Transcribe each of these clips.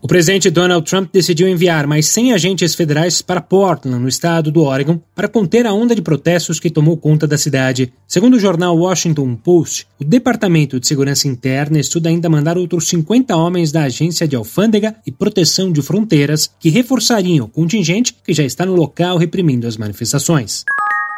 O presidente Donald Trump decidiu enviar mais 100 agentes federais para Portland, no estado do Oregon, para conter a onda de protestos que tomou conta da cidade. Segundo o jornal Washington Post, o Departamento de Segurança Interna estuda ainda mandar outros 50 homens da Agência de Alfândega e Proteção de Fronteiras, que reforçariam o contingente que já está no local reprimindo as manifestações.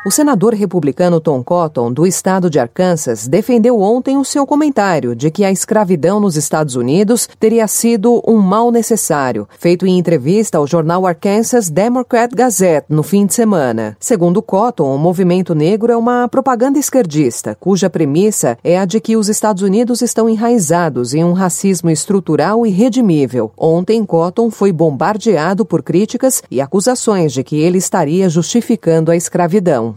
O senador republicano Tom Cotton, do estado de Arkansas, defendeu ontem o seu comentário de que a escravidão nos Estados Unidos teria sido um mal necessário, feito em entrevista ao jornal Arkansas Democrat Gazette no fim de semana. Segundo Cotton, o movimento negro é uma propaganda esquerdista, cuja premissa é a de que os Estados Unidos estão enraizados em um racismo estrutural e redimível. Ontem, Cotton foi bombardeado por críticas e acusações de que ele estaria justificando a escravidão.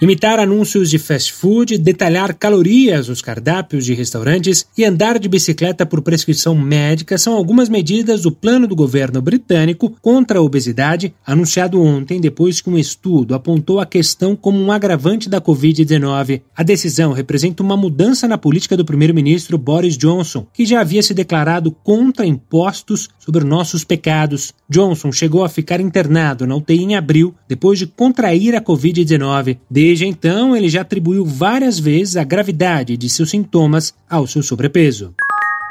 Imitar anúncios de fast food, detalhar calorias nos cardápios de restaurantes e andar de bicicleta por prescrição médica são algumas medidas do plano do governo britânico contra a obesidade, anunciado ontem depois que um estudo apontou a questão como um agravante da Covid-19. A decisão representa uma mudança na política do primeiro-ministro Boris Johnson, que já havia se declarado contra impostos sobre nossos pecados. Johnson chegou a ficar internado na UTI em abril depois de contrair a Covid-19. Desde então, ele já atribuiu várias vezes a gravidade de seus sintomas ao seu sobrepeso.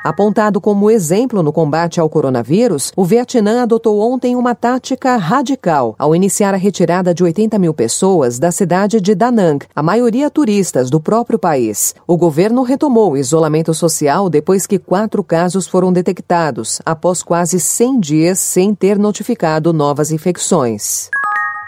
Apontado como exemplo no combate ao coronavírus, o Vietnã adotou ontem uma tática radical ao iniciar a retirada de 80 mil pessoas da cidade de Da Nang, a maioria turistas do próprio país. O governo retomou o isolamento social depois que quatro casos foram detectados, após quase 100 dias sem ter notificado novas infecções.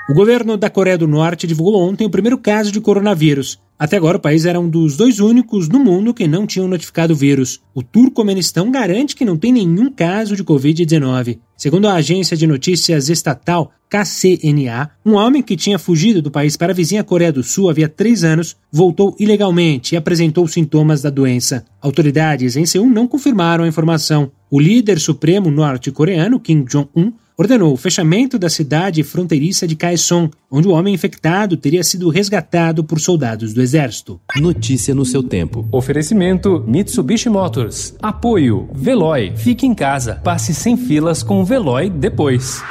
O governo da Coreia do Norte divulgou ontem o primeiro caso de coronavírus. Até agora, o país era um dos dois únicos no mundo que não tinham notificado o vírus. O Turcomenistão garante que não tem nenhum caso de Covid-19. Segundo a agência de notícias estatal KCNA, um homem que tinha fugido do país para a vizinha Coreia do Sul havia três anos voltou ilegalmente e apresentou sintomas da doença. Autoridades em Seul não confirmaram a informação. O líder supremo norte-coreano, Kim Jong-un, ordenou o fechamento da cidade fronteiriça de Kaesong, onde o homem infectado teria sido resgatado por soldados do exército. Notícia no seu tempo. Oferecimento Mitsubishi Motors. Apoio Veloy. Fique em casa. Passe sem filas com o Veloy depois.